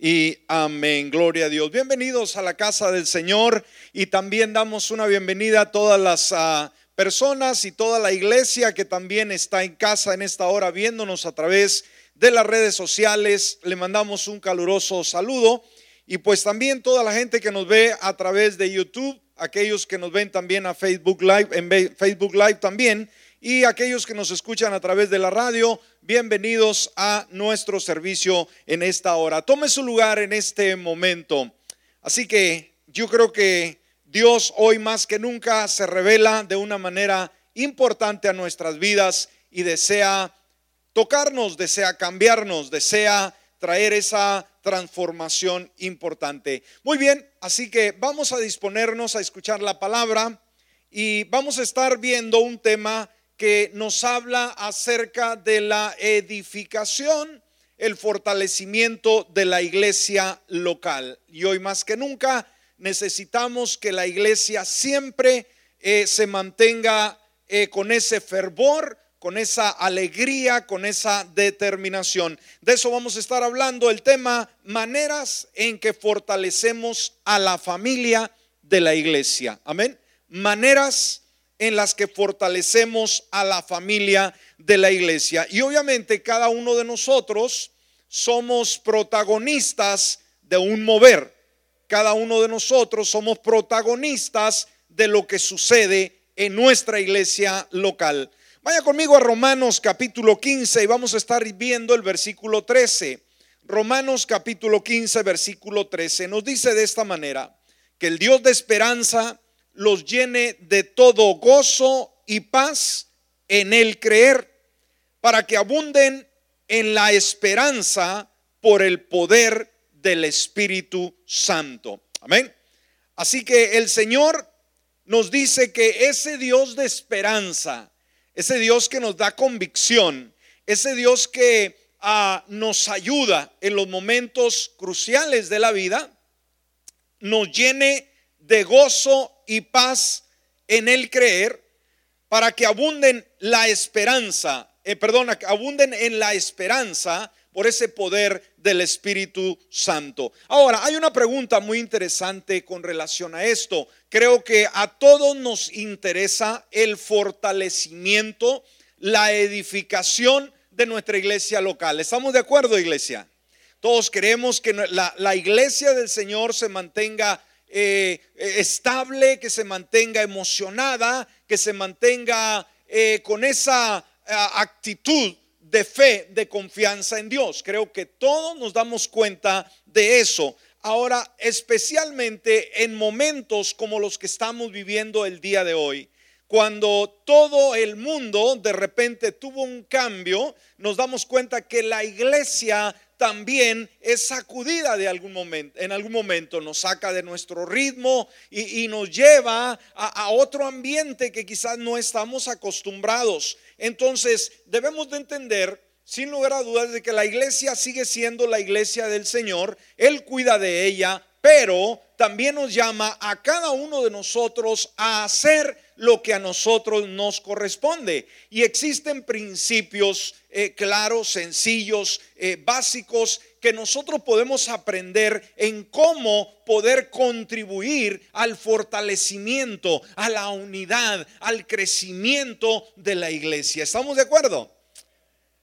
Y amén, gloria a Dios. Bienvenidos a la casa del Señor y también damos una bienvenida a todas las ah, personas y toda la iglesia que también está en casa en esta hora viéndonos a través de las redes sociales. Le mandamos un caluroso saludo y pues también toda la gente que nos ve a través de YouTube, aquellos que nos ven también a Facebook Live, en Facebook Live también y aquellos que nos escuchan a través de la radio, bienvenidos a nuestro servicio en esta hora. Tome su lugar en este momento. Así que yo creo que Dios hoy más que nunca se revela de una manera importante a nuestras vidas y desea tocarnos, desea cambiarnos, desea traer esa transformación importante. Muy bien, así que vamos a disponernos a escuchar la palabra y vamos a estar viendo un tema que nos habla acerca de la edificación, el fortalecimiento de la iglesia local. Y hoy más que nunca necesitamos que la iglesia siempre eh, se mantenga eh, con ese fervor, con esa alegría, con esa determinación. De eso vamos a estar hablando, el tema maneras en que fortalecemos a la familia de la iglesia. Amén. Maneras en las que fortalecemos a la familia de la iglesia. Y obviamente cada uno de nosotros somos protagonistas de un mover. Cada uno de nosotros somos protagonistas de lo que sucede en nuestra iglesia local. Vaya conmigo a Romanos capítulo 15 y vamos a estar viendo el versículo 13. Romanos capítulo 15, versículo 13 nos dice de esta manera, que el Dios de esperanza los llene de todo gozo y paz en el creer, para que abunden en la esperanza por el poder del Espíritu Santo. Amén. Así que el Señor nos dice que ese Dios de esperanza, ese Dios que nos da convicción, ese Dios que ah, nos ayuda en los momentos cruciales de la vida, nos llene de gozo y paz en el creer para que abunden la esperanza, eh, perdona, abunden en la esperanza por ese poder del Espíritu Santo. Ahora, hay una pregunta muy interesante con relación a esto. Creo que a todos nos interesa el fortalecimiento, la edificación de nuestra iglesia local. ¿Estamos de acuerdo, iglesia? Todos queremos que la, la iglesia del Señor se mantenga eh, estable, que se mantenga emocionada, que se mantenga eh, con esa eh, actitud de fe, de confianza en Dios. Creo que todos nos damos cuenta de eso. Ahora, especialmente en momentos como los que estamos viviendo el día de hoy, cuando todo el mundo de repente tuvo un cambio, nos damos cuenta que la iglesia también es sacudida de algún momento, en algún momento nos saca de nuestro ritmo y, nos lleva a, a, otro ambiente que quizás no estamos acostumbrados. Entonces debemos de entender, sin lugar a dudas, de que la iglesia sigue siendo la iglesia del Señor, Él cuida de ella, pero también nos llama a cada uno de nosotros a hacer lo que a nosotros nos corresponde. Y existen principios eh, claros, sencillos, eh, básicos que nosotros podemos aprender en cómo poder contribuir al fortalecimiento, a la unidad, al crecimiento de la iglesia. ¿Estamos de acuerdo?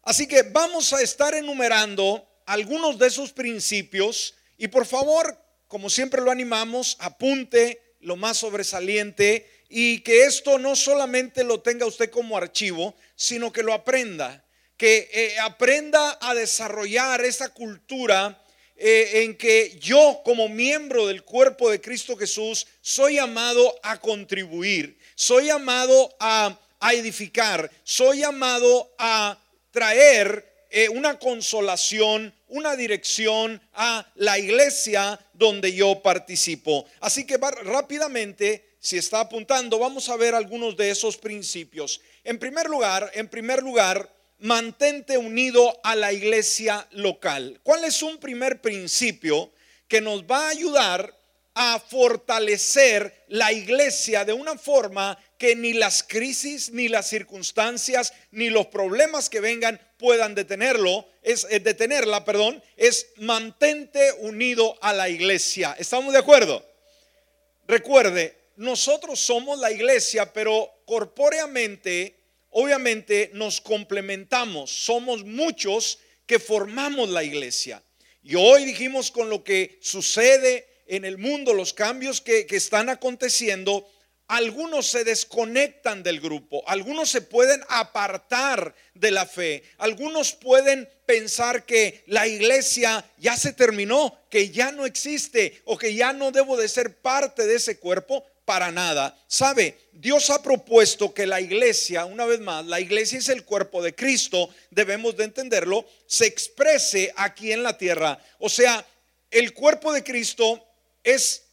Así que vamos a estar enumerando algunos de esos principios y por favor como siempre lo animamos, apunte lo más sobresaliente y que esto no solamente lo tenga usted como archivo, sino que lo aprenda, que eh, aprenda a desarrollar esa cultura eh, en que yo como miembro del cuerpo de Cristo Jesús soy llamado a contribuir, soy llamado a, a edificar, soy llamado a traer eh, una consolación, una dirección a la iglesia donde yo participo. Así que rápidamente, si está apuntando, vamos a ver algunos de esos principios. En primer lugar, en primer lugar, mantente unido a la iglesia local. ¿Cuál es un primer principio que nos va a ayudar a fortalecer la iglesia de una forma que ni las crisis, ni las circunstancias, ni los problemas que vengan puedan detenerlo, es eh, detenerla, perdón, es mantente unido a la iglesia. ¿Estamos de acuerdo? Recuerde, nosotros somos la iglesia, pero corpóreamente, obviamente nos complementamos. Somos muchos que formamos la iglesia. Y hoy dijimos con lo que sucede en el mundo, los cambios que, que están aconteciendo, algunos se desconectan del grupo, algunos se pueden apartar de la fe, algunos pueden pensar que la iglesia ya se terminó, que ya no existe o que ya no debo de ser parte de ese cuerpo para nada. Sabe, Dios ha propuesto que la iglesia, una vez más, la iglesia es el cuerpo de Cristo, debemos de entenderlo, se exprese aquí en la tierra. O sea, el cuerpo de Cristo es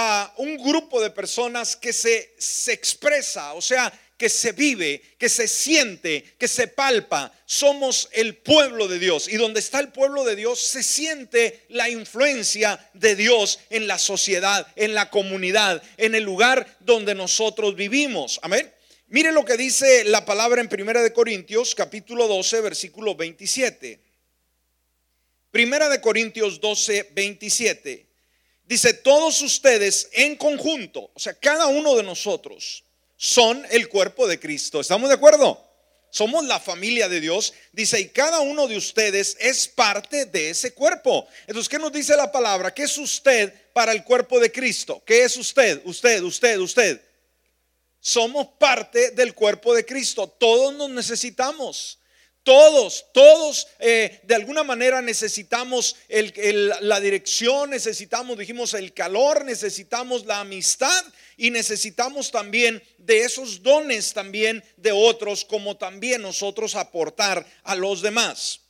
a un grupo de personas que se, se expresa, o sea, que se vive, que se siente, que se palpa. Somos el pueblo de Dios. Y donde está el pueblo de Dios se siente la influencia de Dios en la sociedad, en la comunidad, en el lugar donde nosotros vivimos. Amén. Mire lo que dice la palabra en Primera de Corintios, capítulo 12, versículo 27. Primera de Corintios 12, 27. Dice, todos ustedes en conjunto, o sea, cada uno de nosotros, son el cuerpo de Cristo. ¿Estamos de acuerdo? Somos la familia de Dios. Dice, y cada uno de ustedes es parte de ese cuerpo. Entonces, ¿qué nos dice la palabra? ¿Qué es usted para el cuerpo de Cristo? ¿Qué es usted? Usted, usted, usted. Somos parte del cuerpo de Cristo. Todos nos necesitamos. Todos, todos eh, de alguna manera necesitamos la dirección, necesitamos, dijimos, el calor, necesitamos la amistad y necesitamos también de esos dones también de otros, como también nosotros aportar a los demás.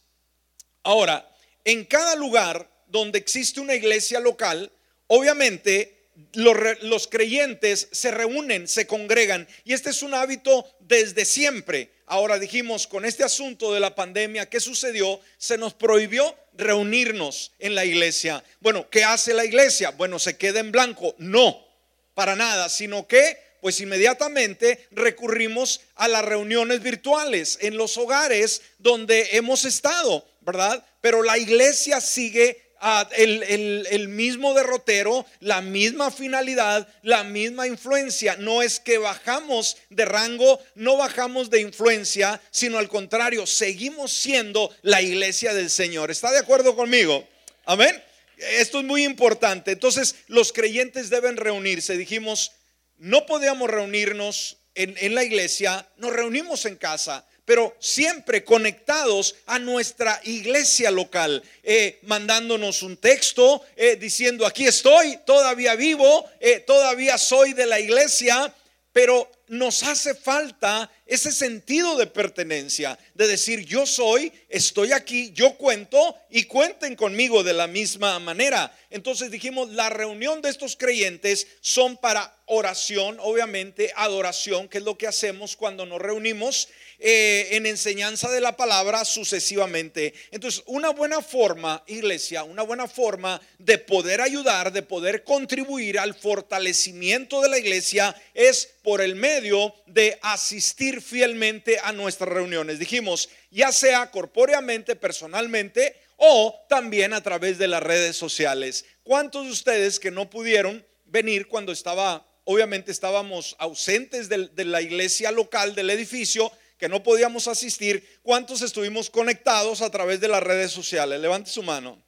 Ahora, en cada lugar donde existe una iglesia local, obviamente los, creyentes se reúnen, se congregan. Y este es un hábito desde siempre. Ahora dijimos, con este asunto de la pandemia, ¿qué sucedió? Se nos prohibió reunirnos en la iglesia. Bueno, ¿qué hace la iglesia? Bueno, se queda en blanco. No, para nada, sino que pues inmediatamente recurrimos a las reuniones virtuales en los hogares donde hemos estado, ¿verdad? Pero la iglesia sigue el, mismo derrotero, la misma finalidad, la misma influencia. No es que bajamos de rango, no bajamos de influencia, sino al contrario, seguimos siendo la iglesia del Señor. ¿Está de acuerdo conmigo? Amén. Esto es muy importante. Entonces, los creyentes deben reunirse. Dijimos, no podíamos reunirnos en, en la iglesia, nos reunimos en casa pero siempre conectados a nuestra iglesia local, eh, mandándonos un texto eh, diciendo, aquí estoy, todavía vivo, eh, todavía soy de la iglesia, pero nos hace falta ese sentido de pertenencia, de decir yo soy, estoy aquí, yo cuento y cuenten conmigo de la misma manera. Entonces dijimos, la reunión de estos creyentes son para oración, obviamente, adoración, que es lo que hacemos cuando nos reunimos eh, en enseñanza de la palabra sucesivamente. Entonces, una buena forma, iglesia, una buena forma de poder ayudar, de poder contribuir al fortalecimiento de la iglesia es por el medio de asistir fielmente a nuestras reuniones. Dijimos, ya sea corpóreamente, personalmente o también a través de las redes sociales. ¿Cuántos de ustedes que no pudieron venir cuando estaba, obviamente estábamos ausentes de, de la iglesia local, del edificio, que no podíamos asistir, ¿cuántos estuvimos conectados a través de las redes sociales? Levante su mano.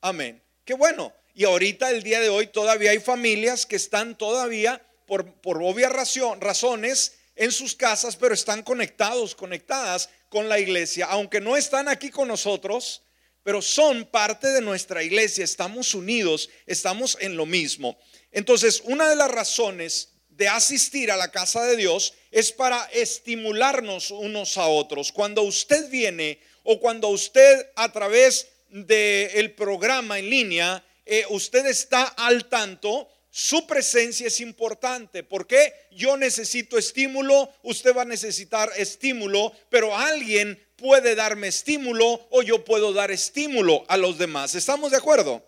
Amén. Qué bueno. Y ahorita, el día de hoy, todavía hay familias que están todavía, por, por obvias razones, en sus casas, pero están conectados, conectadas con la iglesia, aunque no están aquí con nosotros, pero son parte de nuestra iglesia, estamos unidos, estamos en lo mismo. Entonces, una de las razones de asistir a la casa de Dios es para estimularnos unos a otros. Cuando usted viene o cuando usted a través del programa en línea, eh, usted está al tanto, su presencia es importante. porque Yo necesito estímulo, usted va a necesitar estímulo, pero alguien puede darme estímulo o yo puedo dar estímulo a los demás. ¿Estamos de acuerdo?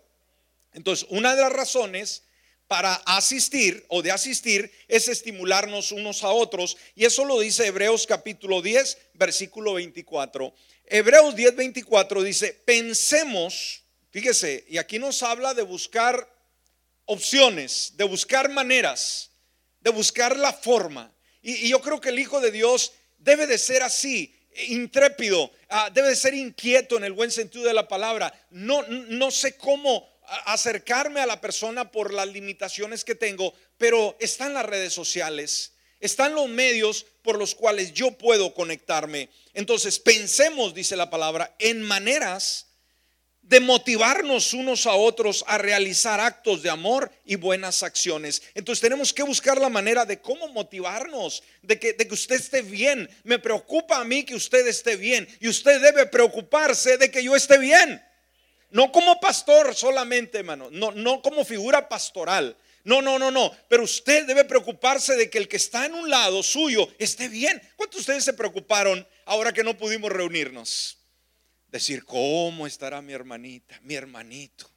Entonces, una de las razones para asistir o de asistir es estimularnos unos a otros. Y eso lo dice Hebreos capítulo 10, versículo 24. Hebreos 10, 24 dice, pensemos, fíjese, y aquí nos habla de buscar opciones, de buscar maneras, de buscar la forma. Y, yo creo que el Hijo de Dios debe de ser así, intrépido, ah, debe de ser inquieto en el buen sentido de la palabra. No, no sé cómo acercarme a la persona por las limitaciones que tengo, pero están las redes sociales, están los medios por los cuales yo puedo conectarme. Entonces, pensemos, dice la palabra, en maneras de motivarnos unos a otros a realizar actos de amor y buenas acciones. Entonces tenemos que buscar la manera de cómo motivarnos, de que, de que usted esté bien. Me preocupa a mí que usted esté bien y usted debe preocuparse de que yo esté bien. No como pastor solamente, hermano, no, no como figura pastoral. No, no, no, no. Pero usted debe preocuparse de que el que está en un lado suyo esté bien. ¿Cuántos de ustedes se preocuparon ahora que no pudimos reunirnos? Decir, ¿cómo estará mi hermanita, mi hermanito?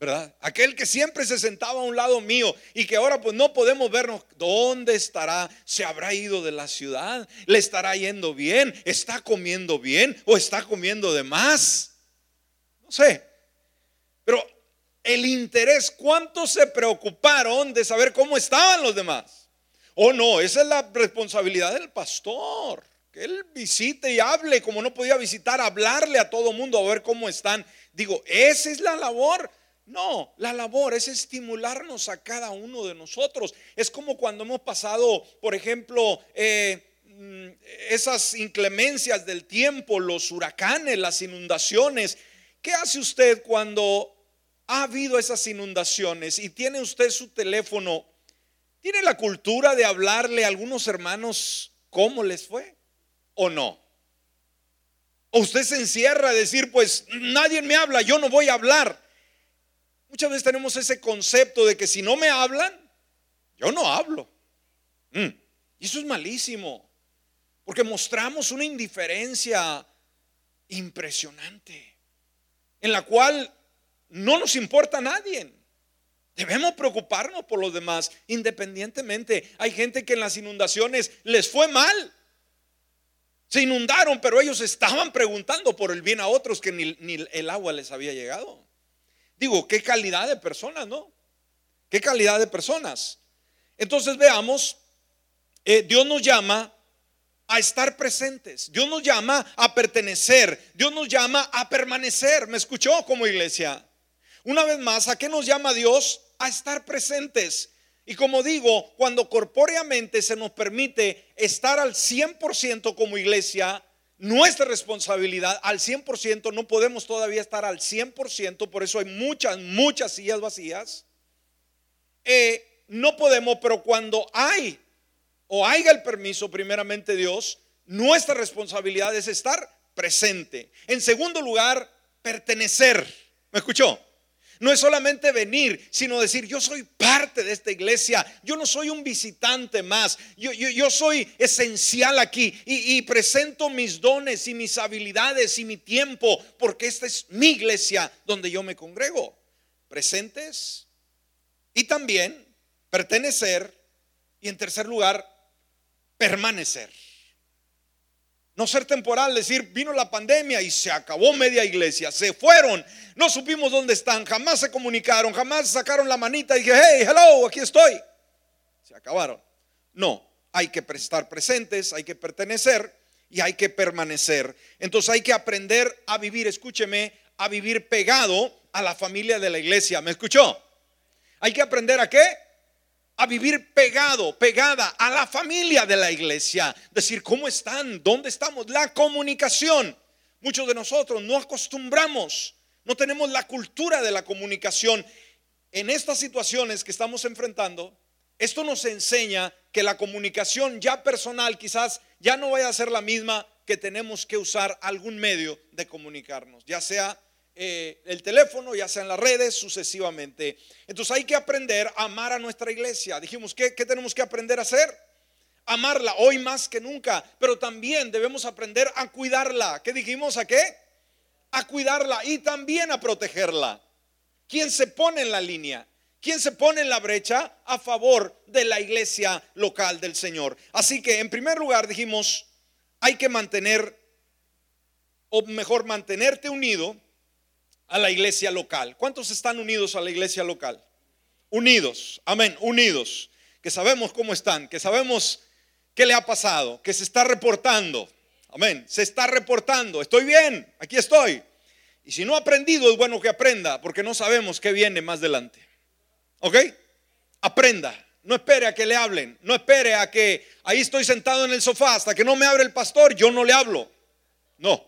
¿Verdad? Aquel que siempre se sentaba a un lado mío y que ahora pues no podemos vernos. ¿Dónde estará? ¿Se habrá ido de la ciudad? ¿Le estará yendo bien? ¿Está comiendo bien o está comiendo de más? No sé. Pero el interés, ¿cuántos se preocuparon de saber cómo estaban los demás? Oh, no, esa es la responsabilidad del pastor. Que él visite y hable, como no podía visitar, hablarle a todo mundo a ver cómo están. Digo, esa es la labor. No, la labor es estimularnos a cada uno de nosotros. Es como cuando hemos pasado, por ejemplo, eh, mm, esas inclemencias del tiempo, los huracanes, las inundaciones. ¿Qué hace usted cuando ha habido esas inundaciones y tiene usted su teléfono? ¿Tiene la cultura de hablarle a algunos hermanos cómo les fue o no? O usted se encierra a decir, pues nadie me habla, yo no voy a hablar. Muchas veces tenemos ese concepto de que si no me hablan, yo no hablo. Mm, y eso es malísimo, porque mostramos una indiferencia impresionante en la cual no nos importa a nadie. Debemos preocuparnos por los demás, independientemente. Hay gente que en las inundaciones les fue mal. Se inundaron, pero ellos estaban preguntando por el bien a otros que ni, el agua les había llegado. Digo, qué calidad de personas, ¿no? Qué calidad de personas. Entonces veamos, eh, Dios nos llama a estar presentes. Dios nos llama a pertenecer. Dios nos llama a permanecer. ¿Me escuchó como iglesia? Una vez más, ¿a qué nos llama Dios? A estar presentes. Y como digo, cuando corpóreamente se nos permite estar al 100% como iglesia, nuestra responsabilidad al 100%, no podemos todavía estar al 100%, por eso hay muchas, muchas sillas vacías. Eh, no podemos, pero cuando hay o haya el permiso, primeramente Dios, nuestra responsabilidad es estar presente. En segundo lugar, pertenecer. ¿Me escuchó? No es solamente venir, sino decir, yo soy parte de esta iglesia, yo no soy un visitante más, yo, yo, soy esencial aquí y, y, presento mis dones y mis habilidades y mi tiempo, porque esta es mi iglesia donde yo me congrego. Presentes y también pertenecer y en tercer lugar, permanecer. No ser temporal, decir, vino la pandemia y se acabó media iglesia, se fueron, no supimos dónde están, jamás se comunicaron, jamás sacaron la manita y dije, hey, hello, aquí estoy. Se acabaron. No, hay que estar presentes, hay que pertenecer y hay que permanecer. Entonces hay que aprender a vivir, escúcheme, a vivir pegado a la familia de la iglesia. ¿Me escuchó? Hay que aprender a qué? A vivir pegado, pegada a la familia de la iglesia. Decir, ¿cómo están? ¿Dónde estamos? La comunicación. Muchos de nosotros no acostumbramos, no tenemos la cultura de la comunicación. En estas situaciones que estamos enfrentando, esto nos enseña que la comunicación ya personal quizás ya no vaya a ser la misma que tenemos que usar algún medio de comunicarnos, ya sea eh, el teléfono, ya sea en las redes, sucesivamente. Entonces hay que aprender a amar a nuestra iglesia. Dijimos, ¿qué, ¿qué tenemos que aprender a hacer? Amarla hoy más que nunca, pero también debemos aprender a cuidarla. ¿Qué dijimos? ¿A qué? A cuidarla y también a protegerla. ¿Quién se pone en la línea? ¿Quién se pone en la brecha a favor de la iglesia local del Señor? Así que en primer lugar dijimos, hay que mantener, o mejor mantenerte unido a la iglesia local. ¿Cuántos están unidos a la iglesia local? Unidos, amén, unidos. Que sabemos cómo están, que sabemos qué le ha pasado, que se está reportando. Amén, se está reportando. Estoy bien, aquí estoy. Y si no ha aprendido, es bueno que aprenda, porque no sabemos qué viene más adelante. ¿Ok? Aprenda. No espere a que le hablen. No espere a que ahí estoy sentado en el sofá hasta que no me abre el pastor, yo no le hablo. No,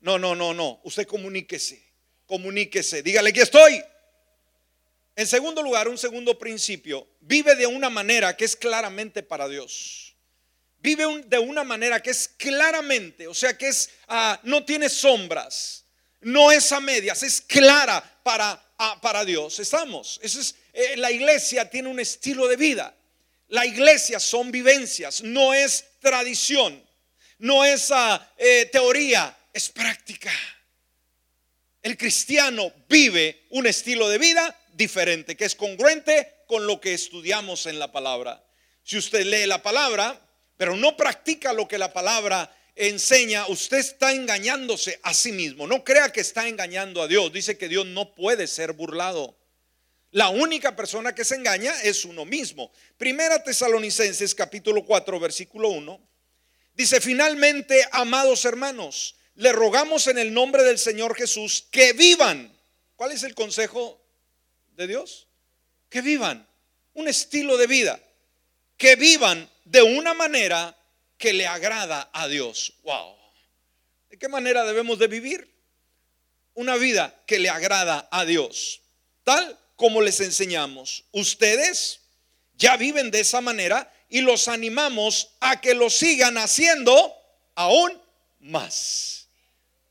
no, no, no, no. Usted comuníquese. Comuníquese. Dígale que estoy. En segundo lugar, un segundo principio. Vive de una manera que es claramente para Dios. Vive de una manera que es claramente, o sea que es, ah, no tiene sombras, no es a medias, es clara para, ah, para Dios. Estamos. Es, eh, la iglesia tiene un estilo de vida. La iglesia son vivencias, no es tradición, no es ah, eh, teoría, es práctica. El cristiano vive un estilo de vida diferente, que es congruente con lo que estudiamos en la palabra. Si usted lee la palabra, pero no practica lo que la palabra enseña, usted está engañándose a sí mismo. No crea que está engañando a Dios. Dice que Dios no puede ser burlado. La única persona que se engaña es uno mismo. Primera Tesalonicenses capítulo 4 versículo 1 dice, finalmente, amados hermanos, le rogamos en el nombre del Señor Jesús que vivan. ¿Cuál es el consejo de Dios? Que vivan un estilo de vida, que vivan de una manera que le agrada a Dios. Wow. ¿De qué manera debemos de vivir? Una vida que le agrada a Dios. Tal como les enseñamos. Ustedes ya viven de esa manera y los animamos a que lo sigan haciendo aún más.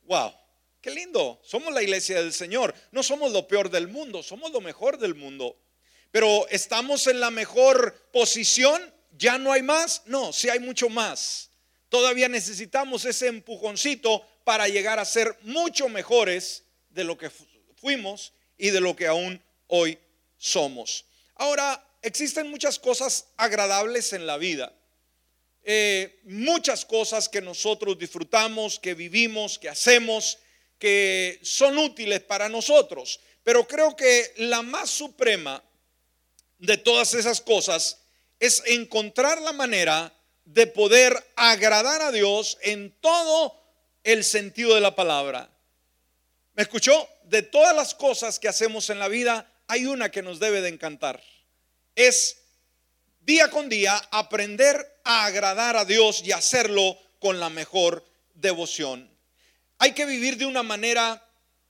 Wow, qué lindo. Somos la iglesia del Señor. No somos lo peor del mundo, somos lo mejor del mundo. Pero estamos en la mejor posición. ¿Ya no hay más? No, sí hay mucho más. Todavía necesitamos ese empujoncito para llegar a ser mucho mejores de lo que fuimos y de lo que aún hoy somos. Ahora, existen muchas cosas agradables en la vida. Eh, muchas cosas que nosotros disfrutamos, que vivimos, que hacemos, que son útiles para nosotros. Pero creo que la más suprema de todas esas cosas es encontrar la manera de poder agradar a Dios en todo el sentido de la palabra. ¿Me escuchó? De todas las cosas que hacemos en la vida, hay una que nos debe de encantar. Es día con día aprender a agradar a Dios y hacerlo con la mejor devoción. Hay que vivir de una manera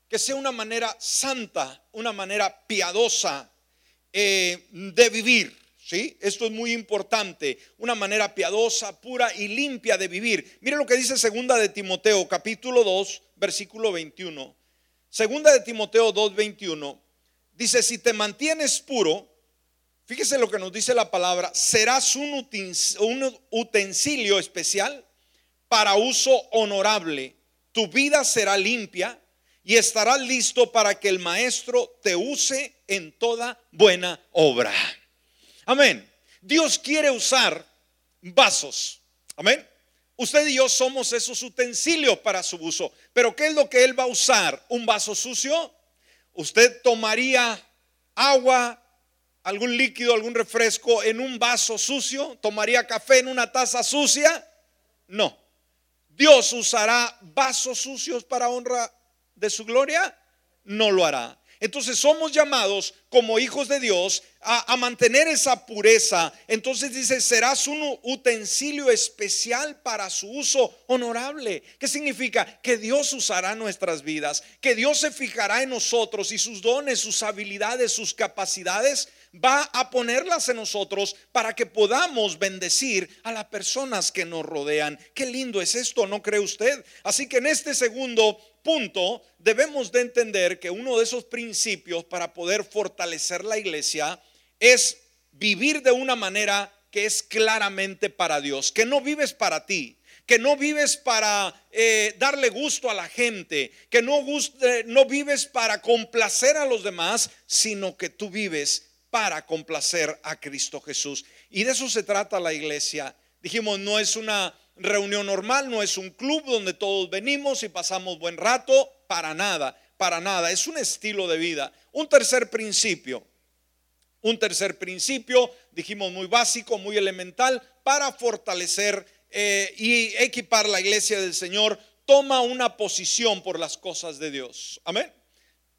que sea una manera santa, una manera piadosa eh, de vivir. ¿Sí? Esto es muy importante, una manera piadosa, pura y limpia de vivir. Mire lo que dice segunda de Timoteo, capítulo 2, versículo 21. Segunda de Timoteo 2, 21. Dice, si te mantienes puro, fíjese lo que nos dice la palabra, serás un utensilio especial para uso honorable. Tu vida será limpia y estarás listo para que el maestro te use en toda buena obra. Amén. Dios quiere usar vasos. Amén. Usted y yo somos esos utensilios para su uso. Pero ¿qué es lo que Él va a usar? ¿Un vaso sucio? ¿Usted tomaría agua, algún líquido, algún refresco en un vaso sucio? ¿Tomaría café en una taza sucia? No. ¿Dios usará vasos sucios para honra de su gloria? No lo hará. Entonces somos llamados como hijos de Dios a, mantener esa pureza. Entonces dice, serás un utensilio especial para su uso honorable. ¿Qué significa? Que Dios usará nuestras vidas, que Dios se fijará en nosotros y sus dones, sus habilidades, sus capacidades va a ponerlas en nosotros para que podamos bendecir a las personas que nos rodean. Qué lindo es esto, ¿no cree usted? Así que en este segundo punto debemos de entender que uno de esos principios para poder fortalecer la iglesia es vivir de una manera que es claramente para Dios, que no vives para ti, que no vives para eh, darle gusto a la gente, que no, no vives para complacer a los demás, sino que tú vives para complacer a Cristo Jesús. Y de eso se trata la iglesia. Dijimos, no es una reunión normal, no es un club donde todos venimos y pasamos buen rato, para nada, para nada. Es un estilo de vida. Un tercer principio, un tercer principio, dijimos muy básico, muy elemental, para fortalecer eh, y equipar la iglesia del Señor, toma una posición por las cosas de Dios. Amén.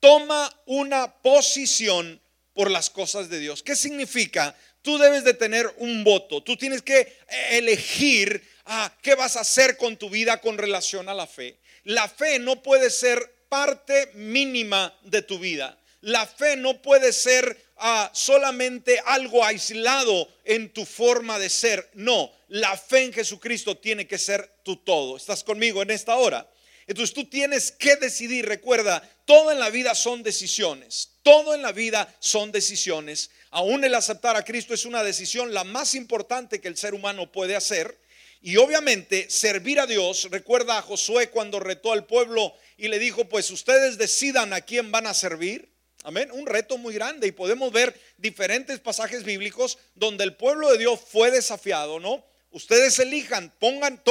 Toma una posición por las cosas de Dios. ¿Qué significa? Tú debes de tener un voto. Tú tienes que elegir ah, qué vas a hacer con tu vida con relación a la fe. La fe no puede ser parte mínima de tu vida. La fe no puede ser ah, solamente algo aislado en tu forma de ser. No, la fe en Jesucristo tiene que ser tu todo. ¿Estás conmigo en esta hora? Entonces tú tienes que decidir, recuerda, todo en la vida son decisiones, todo en la vida son decisiones. Aún el aceptar a Cristo es una decisión la más importante que el ser humano puede hacer. Y obviamente servir a Dios, recuerda a Josué cuando retó al pueblo y le dijo, pues ustedes decidan a quién van a servir. Amén, un reto muy grande y podemos ver diferentes pasajes bíblicos donde el pueblo de Dios fue desafiado, ¿no? Ustedes elijan, pongan,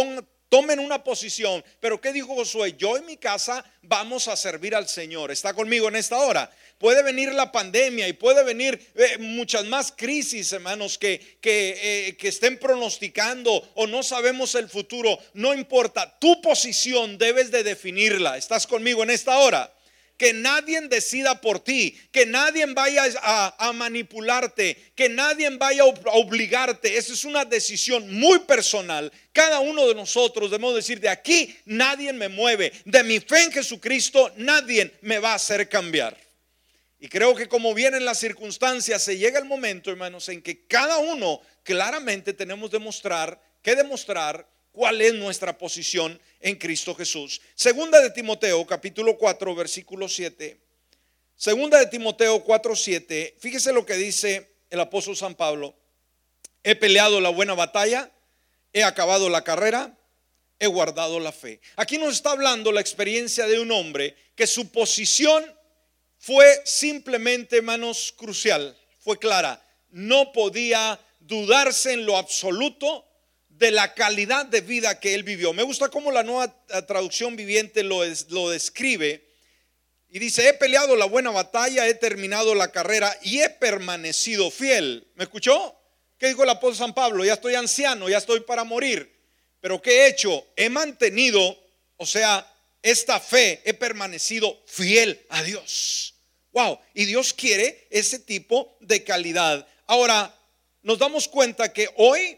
tomen una posición. Pero ¿qué dijo Josué? Yo en mi casa vamos a servir al Señor. ¿Está conmigo en esta hora? Puede venir la pandemia y puede venir eh, muchas más crisis, hermanos, que, que, eh, que estén pronosticando o no sabemos el futuro. No importa, tu posición debes de definirla. ¿Estás conmigo en esta hora? Que nadie decida por ti, que nadie vaya a, manipularte, que nadie vaya a obligarte. Esa es una decisión muy personal. Cada uno de nosotros debemos decir, de aquí nadie me mueve, de mi fe en Jesucristo nadie me va a hacer cambiar. Y creo que como vienen las circunstancias, se llega el momento, hermanos, en que cada uno claramente tenemos demostrar, que demostrar cuál es nuestra posición en Cristo Jesús. Segunda de Timoteo, capítulo 4, versículo 7. Segunda de Timoteo 4, 7. Fíjese lo que dice el apóstol San Pablo. He peleado la buena batalla, he acabado la carrera, he guardado la fe. Aquí nos está hablando la experiencia de un hombre que su posición fue simplemente, manos crucial, fue clara. No podía dudarse en lo absoluto de la calidad de vida que él vivió. Me gusta cómo la nueva eh, traducción viviente lo, lo describe. Y dice, he peleado la buena batalla, he terminado la carrera y he permanecido fiel. ¿Me escuchó? ¿Qué dijo el apóstol San Pablo? Ya estoy anciano, ya estoy para morir. Pero ¿qué he hecho? He mantenido, o sea, esta fe, he permanecido fiel a Dios. Wow, y Dios quiere ese tipo de calidad. Ahora, nos damos cuenta que hoy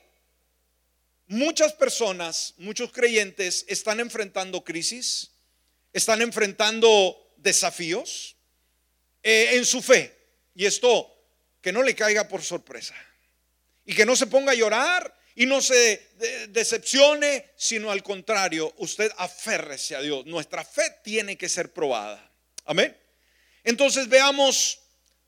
Muchas personas, muchos creyentes están enfrentando crisis, están enfrentando desafíos eh, en su fe. Y esto, que no le caiga por sorpresa. Y que no se ponga a llorar y no se decepcione, sino al contrario, usted aférrese a Dios. Nuestra fe tiene que ser probada. Amén. Entonces veamos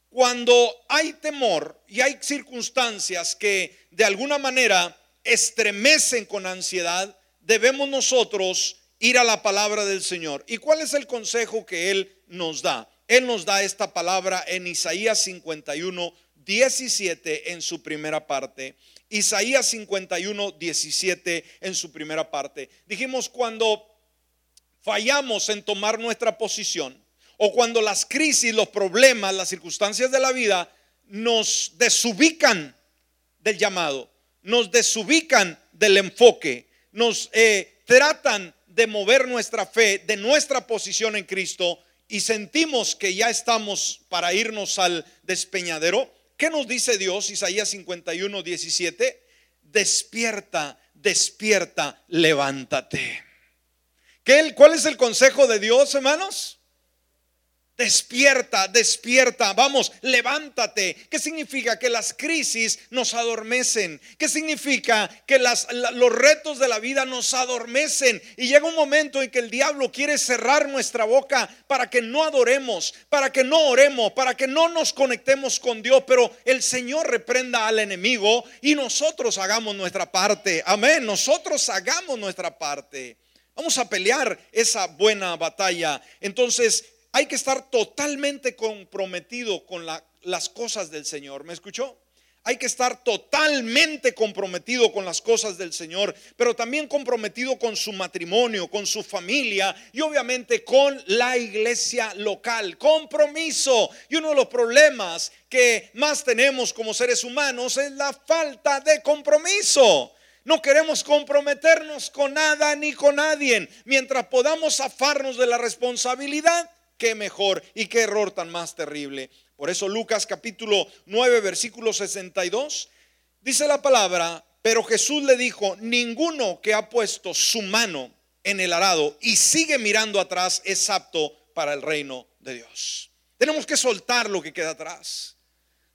cuando hay temor y hay circunstancias que de alguna manera estremecen con ansiedad, debemos nosotros ir a la palabra del Señor. ¿Y cuál es el consejo que Él nos da? Él nos da esta palabra en Isaías 51, 17 en su primera parte. Isaías 51, 17 en su primera parte. Dijimos cuando fallamos en tomar nuestra posición o cuando las crisis, los problemas, las circunstancias de la vida nos desubican del llamado nos desubican del enfoque, nos eh, tratan de mover nuestra fe de nuestra posición en Cristo y sentimos que ya estamos para irnos al despeñadero. ¿Qué nos dice Dios? Isaías 51, 17. Despierta, despierta, levántate. ¿Qué, ¿Cuál es el consejo de Dios, hermanos? Despierta, despierta, vamos, levántate. ¿Qué significa? Que las crisis nos adormecen. ¿Qué significa? Que los retos de la vida nos adormecen. Y llega un momento en que el diablo quiere cerrar nuestra boca para que no adoremos, para que no oremos, para que no nos conectemos con Dios. Pero el Señor reprenda al enemigo y nosotros hagamos nuestra parte. Amén, nosotros hagamos nuestra parte. Vamos a pelear esa buena batalla. Entonces, hay que estar totalmente comprometido con las cosas del Señor. ¿Me escuchó? Hay que estar totalmente comprometido con las cosas del Señor, pero también comprometido con su matrimonio, con su familia y obviamente con la iglesia local. Compromiso. Y uno de los problemas que más tenemos como seres humanos es la falta de compromiso. No queremos comprometernos con nada ni con nadie. Mientras podamos zafarnos de la responsabilidad, qué mejor y qué error tan más terrible. Por eso Lucas capítulo 9, versículo 62, dice la palabra, pero Jesús le dijo, ninguno que ha puesto su mano en el arado y sigue mirando atrás es apto para el reino de Dios. Tenemos que soltar lo que queda atrás.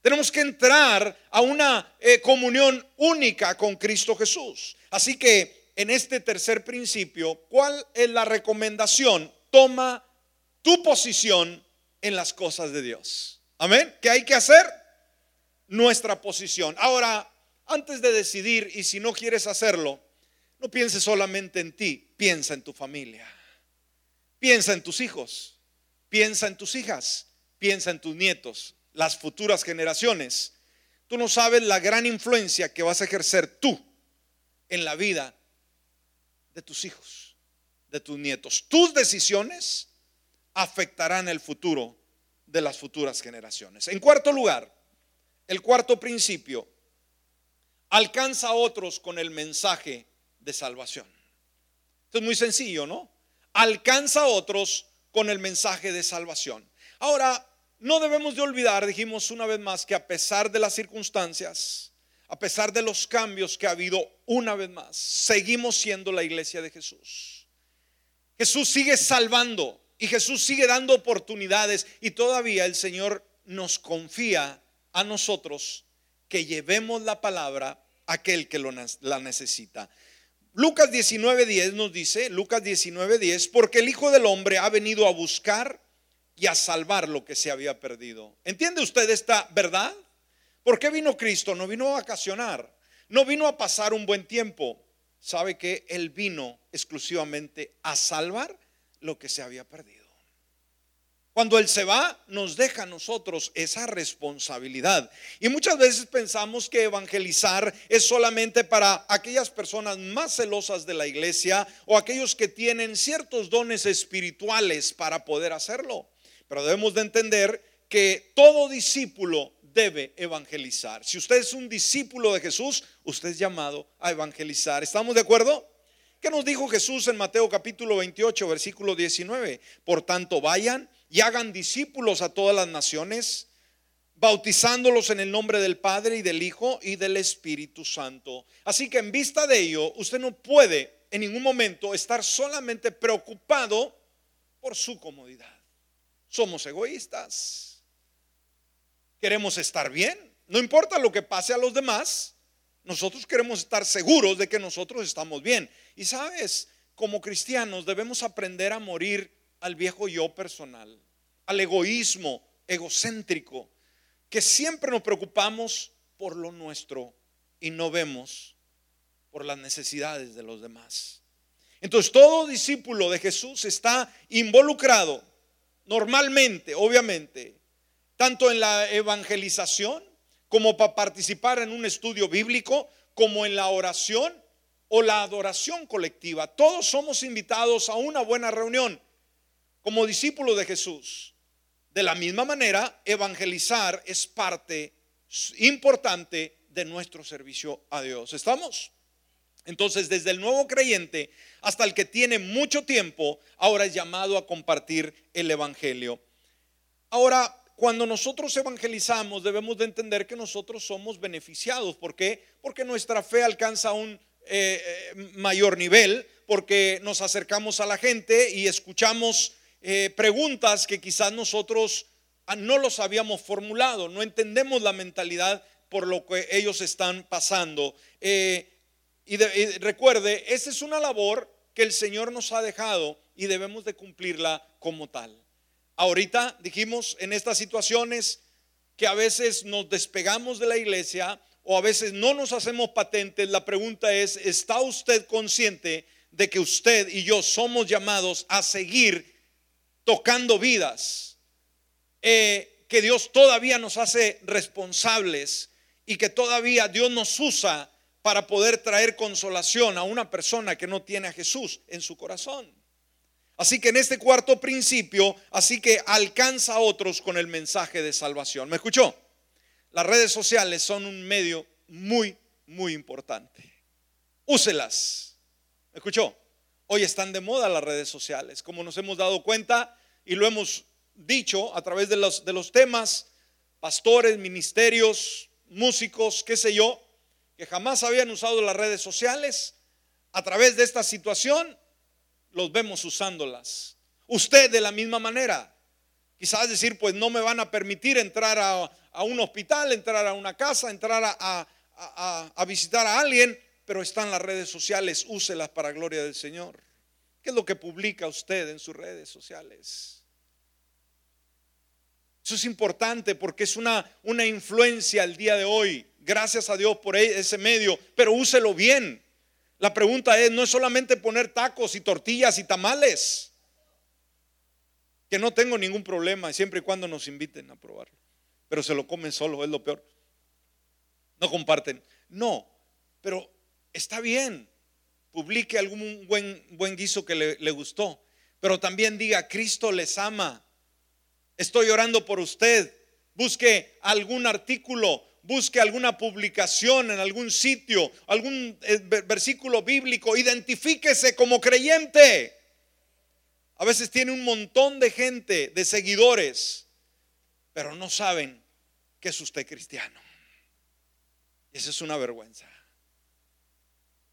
Tenemos que entrar a una eh, comunión única con Cristo Jesús. Así que en este tercer principio, ¿cuál es la recomendación? Toma tu posición en las cosas de Dios. Amén. ¿Qué hay que hacer? Nuestra posición. Ahora, antes de decidir, y si no quieres hacerlo, no pienses solamente en ti, piensa en tu familia. Piensa en tus hijos, piensa en tus hijas, piensa en tus nietos, las futuras generaciones. Tú no sabes la gran influencia que vas a ejercer tú en la vida de tus hijos, de tus nietos. Tus decisiones afectarán el futuro de las futuras generaciones. En cuarto lugar, el cuarto principio, alcanza a otros con el mensaje de salvación. Esto es muy sencillo, ¿no? Alcanza a otros con el mensaje de salvación. Ahora, no debemos de olvidar, dijimos una vez más, que a pesar de las circunstancias, a pesar de los cambios que ha habido una vez más, seguimos siendo la iglesia de Jesús. Jesús sigue salvando, y Jesús sigue dando oportunidades y todavía el Señor nos confía a nosotros que llevemos la palabra a aquel que la necesita. Lucas 19:10 nos dice, Lucas 19:10, porque el Hijo del Hombre ha venido a buscar y a salvar lo que se había perdido. ¿Entiende usted esta verdad? ¿Por qué vino Cristo? No vino a vacacionar, no vino a pasar un buen tiempo. ¿Sabe que Él vino exclusivamente a salvar lo que se había perdido. Cuando Él se va, nos deja a nosotros esa responsabilidad. Y muchas veces pensamos que evangelizar es solamente para aquellas personas más celosas de la iglesia o aquellos que tienen ciertos dones espirituales para poder hacerlo. Pero debemos de entender que todo discípulo debe evangelizar. Si usted es un discípulo de Jesús, usted es llamado a evangelizar. ¿Estamos de acuerdo? ¿Qué nos dijo Jesús en Mateo capítulo 28, versículo 19? Por tanto, vayan y hagan discípulos a todas las naciones, bautizándolos en el nombre del Padre y del Hijo y del Espíritu Santo. Así que en vista de ello, usted no puede en ningún momento estar solamente preocupado por su comodidad. Somos egoístas. Queremos estar bien. No importa lo que pase a los demás, nosotros queremos estar seguros de que nosotros estamos bien. Y sabes, como cristianos debemos aprender a morir al viejo yo personal, al egoísmo egocéntrico, que siempre nos preocupamos por lo nuestro y no vemos por las necesidades de los demás. Entonces todo discípulo de Jesús está involucrado normalmente, obviamente, tanto en la evangelización como para participar en un estudio bíblico, como en la oración o la adoración colectiva. Todos somos invitados a una buena reunión como discípulos de Jesús. De la misma manera, evangelizar es parte importante de nuestro servicio a Dios. ¿Estamos? Entonces, desde el nuevo creyente hasta el que tiene mucho tiempo, ahora es llamado a compartir el Evangelio. Ahora, cuando nosotros evangelizamos debemos de entender que nosotros somos beneficiados. ¿Por qué? Porque nuestra fe alcanza un eh, eh, mayor nivel, porque nos acercamos a la gente y escuchamos eh, preguntas que quizás nosotros ah, no los habíamos formulado, no entendemos la mentalidad por lo que ellos están pasando. y recuerde, esa es una labor que el Señor nos ha dejado y debemos de cumplirla como tal. Ahorita dijimos en estas situaciones que a veces nos despegamos de la iglesia o a veces no nos hacemos patentes. La pregunta es, ¿está usted consciente de que usted y yo somos llamados a seguir tocando vidas, eh, que Dios todavía nos hace responsables y que todavía Dios nos usa para poder traer consolación a una persona que no tiene a Jesús en su corazón. Así que en este cuarto principio, así que alcanza a otros con el mensaje de salvación. ¿Me escuchó? Las redes sociales son un medio muy, muy importante. Úselas. ¿Me escuchó? Hoy están de moda las redes sociales, como nos hemos dado cuenta y lo hemos dicho a través de los, de los temas, pastores, ministerios, músicos, qué sé yo, que jamás habían usado las redes sociales, a través de esta situación los vemos usándolas. Usted de la misma manera. Quizás decir, pues no me van a permitir entrar a, un hospital, entrar a una casa, entrar a, a, visitar a alguien, pero están las redes sociales, úselas para gloria del Señor. ¿Qué es lo que publica usted en sus redes sociales? Eso es importante porque es una, una influencia el día de hoy. Gracias a Dios por e, ese medio, pero úselo bien. La pregunta es, no es solamente poner tacos y tortillas y tamales, que no tengo ningún problema, siempre y cuando nos inviten a probarlo, pero se lo comen solo, es lo peor. No comparten. No, pero está bien, publique algún buen, buen guiso que le, le gustó, pero también diga, Cristo les ama, estoy orando por usted, busque algún artículo busque alguna publicación en algún sitio, algún eh, versículo bíblico, identifíquese como creyente. A veces tiene un montón de gente, de seguidores, pero no saben que es usted cristiano. Y esa es una vergüenza.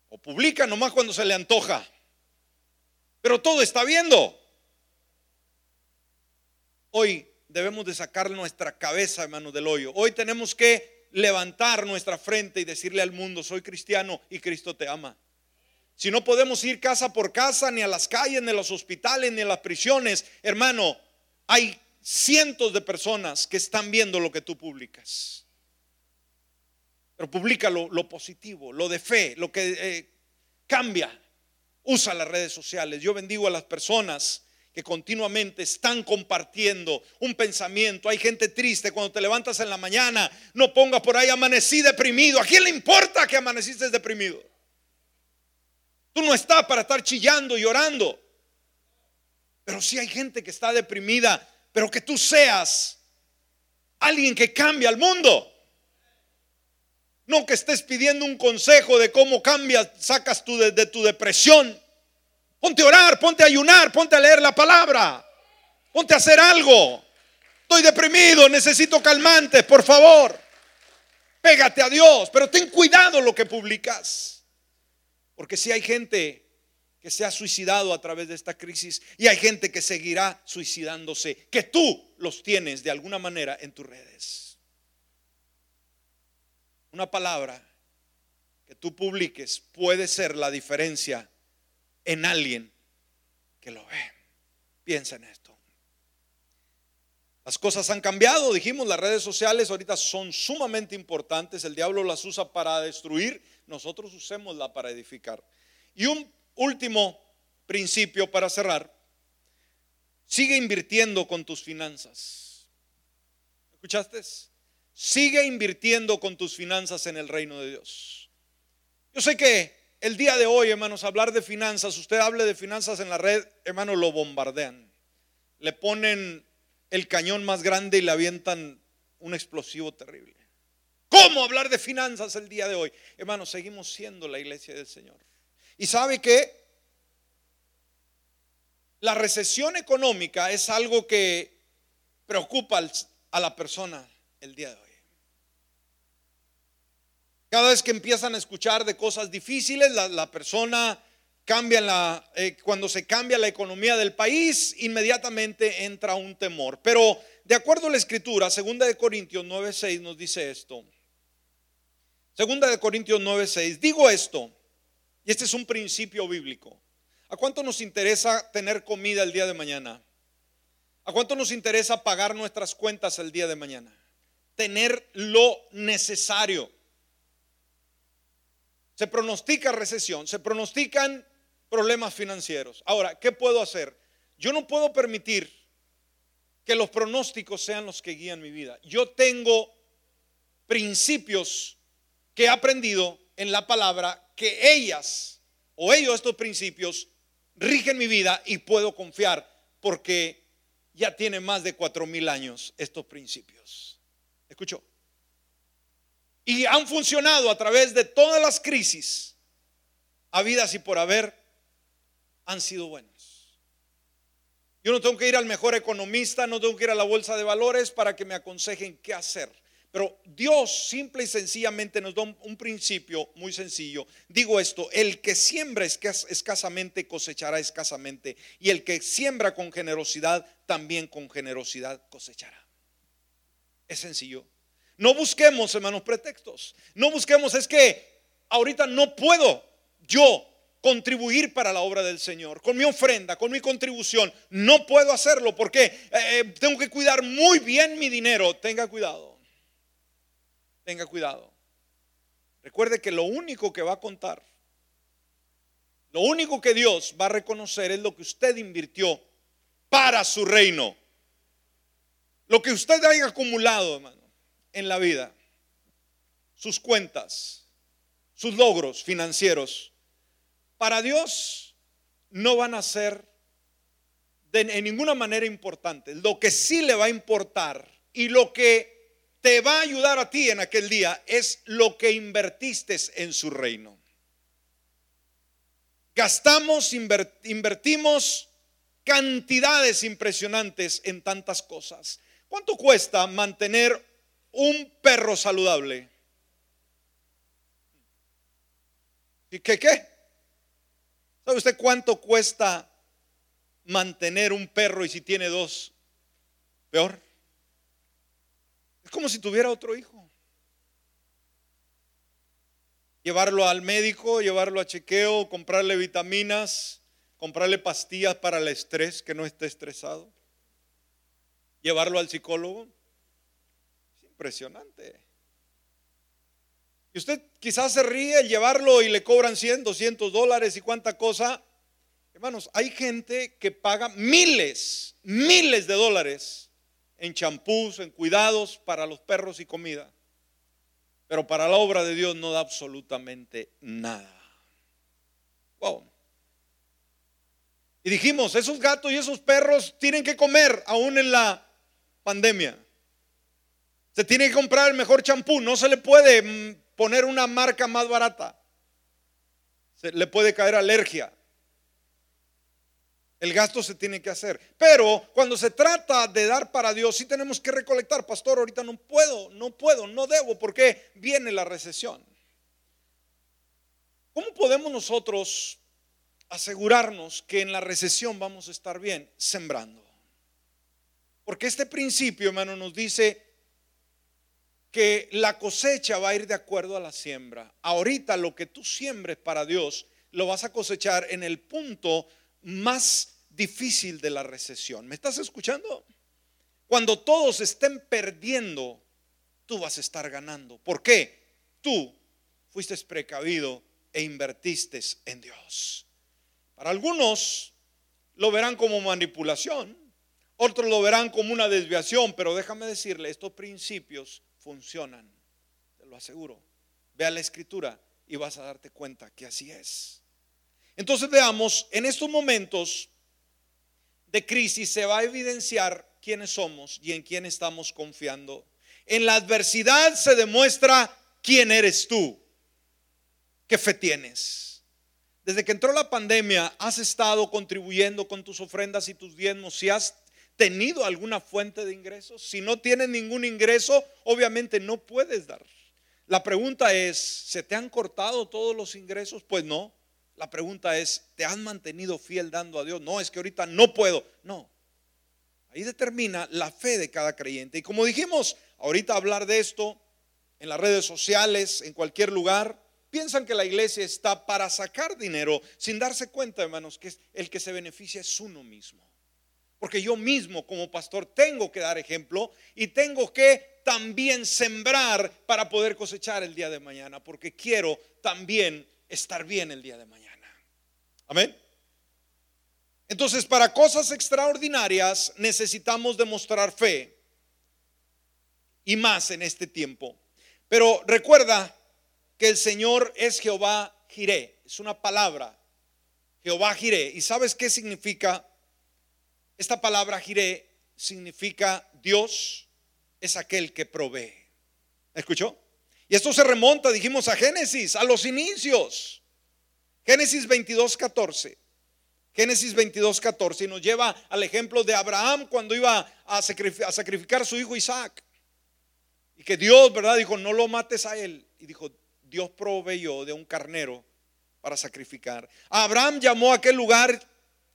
O publica nomás cuando se le antoja, pero todo está viendo. Hoy debemos de sacar nuestra cabeza, hermano, del hoyo. Hoy tenemos que levantar nuestra frente y decirle al mundo, soy cristiano y Cristo te ama. Si no podemos ir casa por casa, ni a las calles, ni a los hospitales, ni a las prisiones, hermano, hay cientos de personas que están viendo lo que tú publicas. Pero publica lo, positivo, lo de fe, lo que eh, cambia. Usa las redes sociales. Yo bendigo a las personas que continuamente están compartiendo un pensamiento. Hay gente triste cuando te levantas en la mañana, no pongas por ahí amanecí deprimido. ¿A quién le importa que amaneciste deprimido? Tú no estás para estar chillando y llorando. Pero si hay gente que está deprimida, pero que tú seas alguien que cambia al mundo. No que estés pidiendo un consejo de cómo cambias, sacas tú de tu depresión. Ponte a orar, ponte a ayunar, ponte a leer la palabra. Ponte a hacer algo. Estoy deprimido, necesito calmantes, por favor. Pégate a Dios, pero ten cuidado lo que publicas. Porque si hay gente que se ha suicidado a través de esta crisis y hay gente que seguirá suicidándose, que tú los tienes de alguna manera en tus redes. Una palabra que tú publiques puede ser la diferencia en alguien que lo ve. Piensa en esto. Las cosas han cambiado, dijimos, las redes sociales ahorita son sumamente importantes, el diablo las usa para destruir, nosotros usémosla para edificar. Y un último principio para cerrar, sigue invirtiendo con tus finanzas. ¿Escuchaste? Sigue invirtiendo con tus finanzas en el reino de Dios. Yo sé que el día de hoy, hermanos, hablar de finanzas, usted hable de finanzas en la red, hermanos, lo bombardean. Le ponen el cañón más grande y le avientan un explosivo terrible. ¿Cómo hablar de finanzas el día de hoy? Hermanos, seguimos siendo la iglesia del Señor. Y sabe que la recesión económica es algo que preocupa a la persona el día de hoy. Cada vez que empiezan a escuchar de cosas difíciles, la, persona cambia la, eh, cuando se cambia la economía del país, inmediatamente entra un temor. Pero de acuerdo a la escritura, segunda de Corintios 9:6 nos dice esto. Segunda de Corintios 9:6, digo esto, y este es un principio bíblico. ¿A cuánto nos interesa tener comida el día de mañana? ¿A cuánto nos interesa pagar nuestras cuentas el día de mañana? Tener lo necesario. Se pronostica recesión, se pronostican problemas financieros. Ahora, ¿qué puedo hacer? Yo no puedo permitir que los pronósticos sean los que guían mi vida. Yo tengo principios que he aprendido en la palabra que ellas o ellos estos principios rigen mi vida y puedo confiar porque ya tiene más de cuatro mil años estos principios. ¿Escuchó? Y han funcionado a través de todas las crisis, habidas y por haber, han sido buenos. Yo no tengo que ir al mejor economista, no tengo que ir a la bolsa de valores para que me aconsejen qué hacer. Pero Dios simple y sencillamente nos da un, principio muy sencillo. Digo esto, el que siembra escasamente cosechará escasamente y el que siembra con generosidad también con generosidad cosechará. Es sencillo. No busquemos, hermanos, pretextos. No busquemos, es que ahorita no puedo yo contribuir para la obra del Señor, con mi ofrenda, con mi contribución. No puedo hacerlo porque eh, eh, tengo que cuidar muy bien mi dinero. Tenga cuidado tenga cuidado. Recuerde que lo único que va a contar, lo único que Dios va a reconocer es lo que usted invirtió para su reino. Lo que usted haya acumulado, hermano, en la vida, sus cuentas, sus logros financieros, para Dios no van a ser de, en ninguna manera importantes. Lo que sí le va a importar y lo que te va a ayudar a ti en aquel día es lo que invertiste en su reino. Gastamos, invertimos cantidades impresionantes en tantas cosas. ¿Cuánto cuesta mantener un perro saludable? ¿Y qué qué? ¿Sabe usted cuánto cuesta mantener un perro y si tiene dos? Peor como si tuviera otro hijo. Llevarlo al médico, llevarlo a chequeo, comprarle vitaminas, comprarle pastillas para el estrés, que no esté estresado. Llevarlo al psicólogo. Es impresionante. Y usted quizás se ríe llevarlo y le cobran 100, 200 dólares y cuánta cosa. Hermanos, hay gente que paga miles, miles de dólares en champús, en cuidados para los perros y comida. Pero para la obra de Dios no da absolutamente nada. Wow. Y dijimos, esos gatos y esos perros tienen que comer aún en la pandemia. Se tiene que comprar el mejor champú, no se le puede mm, poner una marca más barata. Se le puede caer alergia. El gasto se tiene que hacer. Pero cuando se trata de dar para Dios, sí tenemos que recolectar. Pastor, ahorita no puedo, no puedo, no debo, porque viene la recesión. ¿Cómo podemos nosotros asegurarnos que en la recesión vamos a estar bien? Sembrando. Porque este principio, hermano, nos dice que la cosecha va a ir de acuerdo a la siembra. Ahorita lo que tú siembres para Dios, lo vas a cosechar en el punto más difícil de la recesión. ¿Me estás escuchando? Cuando todos estén perdiendo, tú vas a estar ganando. ¿Por qué? Tú fuiste precavido e invertiste en Dios. Para algunos lo verán como manipulación, otros lo verán como una desviación, pero déjame decirle, estos principios funcionan, te lo aseguro. Ve a la escritura y vas a darte cuenta que así es. Entonces veamos, en estos momentos de crisis se va a evidenciar quiénes somos y en quién estamos confiando. En la adversidad se demuestra quién eres tú, qué fe tienes. Desde que entró la pandemia, has estado contribuyendo con tus ofrendas y tus diezmos. Si has tenido alguna fuente de ingresos, si no tienes ningún ingreso, obviamente no puedes dar. La pregunta es, ¿se te han cortado todos los ingresos? Pues no. La pregunta es, ¿te has mantenido fiel dando a Dios? No, es que ahorita no puedo. No. Ahí determina la fe de cada creyente. Y como dijimos, ahorita hablar de esto en las redes sociales, en cualquier lugar, piensan que la iglesia está para sacar dinero sin darse cuenta, hermanos, que el que se beneficia es uno mismo. Porque yo mismo como pastor tengo que dar ejemplo y tengo que también sembrar para poder cosechar el día de mañana, porque quiero también estar bien el día de mañana. Amén. Entonces, para cosas extraordinarias necesitamos demostrar fe y más en este tiempo. Pero recuerda que el Señor es Jehová Jiré, es una palabra, Jehová Jiré. ¿Y sabes qué significa? Esta palabra Jiré significa Dios es aquel que provee. ¿Escuchó? Y esto se remonta, dijimos, a Génesis, a los inicios. Génesis 22, 14. Génesis 22, 14 y nos lleva al ejemplo de Abraham cuando iba a sacrificar, a su hijo Isaac. Y que Dios, ¿verdad? Dijo, no lo mates a él. Y dijo, Dios proveyó de un carnero para sacrificar. Abraham llamó a aquel lugar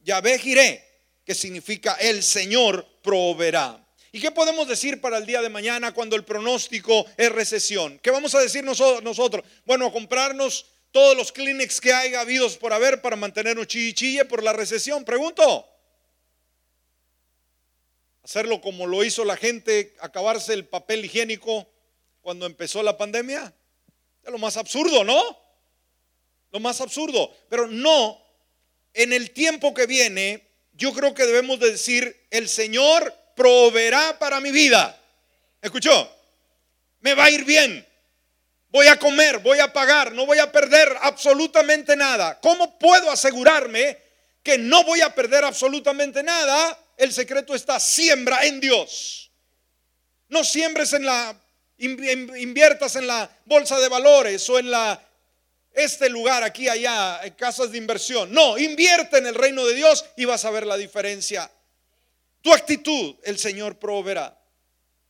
Yahvé Jiré, que significa el Señor proveerá. ¿Y qué podemos decir para el día de mañana cuando el pronóstico es recesión? ¿Qué vamos a decir nosotros? Bueno, a comprarnos todos los Kleenex que hay habidos por haber para mantenernos chille por la recesión. Pregunto. Hacerlo como lo hizo la gente, acabarse el papel higiénico cuando empezó la pandemia. Es lo más absurdo, ¿no? Lo más absurdo. Pero no, en el tiempo que viene, yo creo que debemos decir, el Señor proveerá para mi vida. ¿Escuchó? Me va a ir bien. Voy a comer, voy a pagar, no voy a perder absolutamente nada. ¿Cómo puedo asegurarme que no voy a perder absolutamente nada? El secreto está, siembra en Dios. No siembres en la, inviertas en la bolsa de valores o en la, este lugar aquí, allá, casas de inversión. No, invierte en el reino de Dios y vas a ver la diferencia. Tu actitud, el Señor proveerá.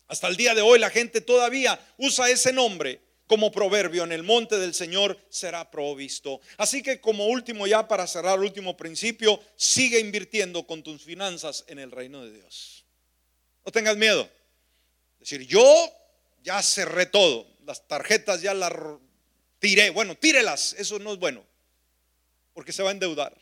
Hasta el día de hoy la gente todavía usa ese nombre como proverbio, en el monte del Señor será provisto. Así que como último ya para cerrar el último principio, sigue invirtiendo con tus finanzas en el reino de Dios. No tengas miedo. Es decir, yo ya cerré todo, las tarjetas ya las tiré. Bueno, tírelas, eso no es bueno, porque se va a endeudar.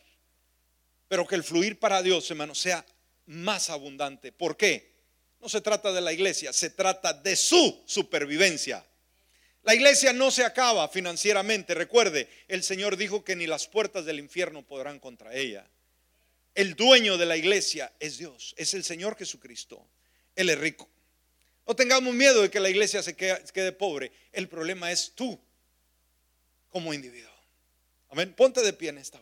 Pero que el fluir para Dios, hermano, sea más abundante. ¿Por qué? No se trata de la iglesia, se trata de su supervivencia. La iglesia no se acaba financieramente. Recuerde, el Señor dijo que ni las puertas del infierno podrán contra ella. El dueño de la iglesia es Dios, es el Señor Jesucristo. Él es rico. No tengamos miedo de que la iglesia se quede, pobre. El problema es tú como individuo. Amén. Ponte de pie en esta.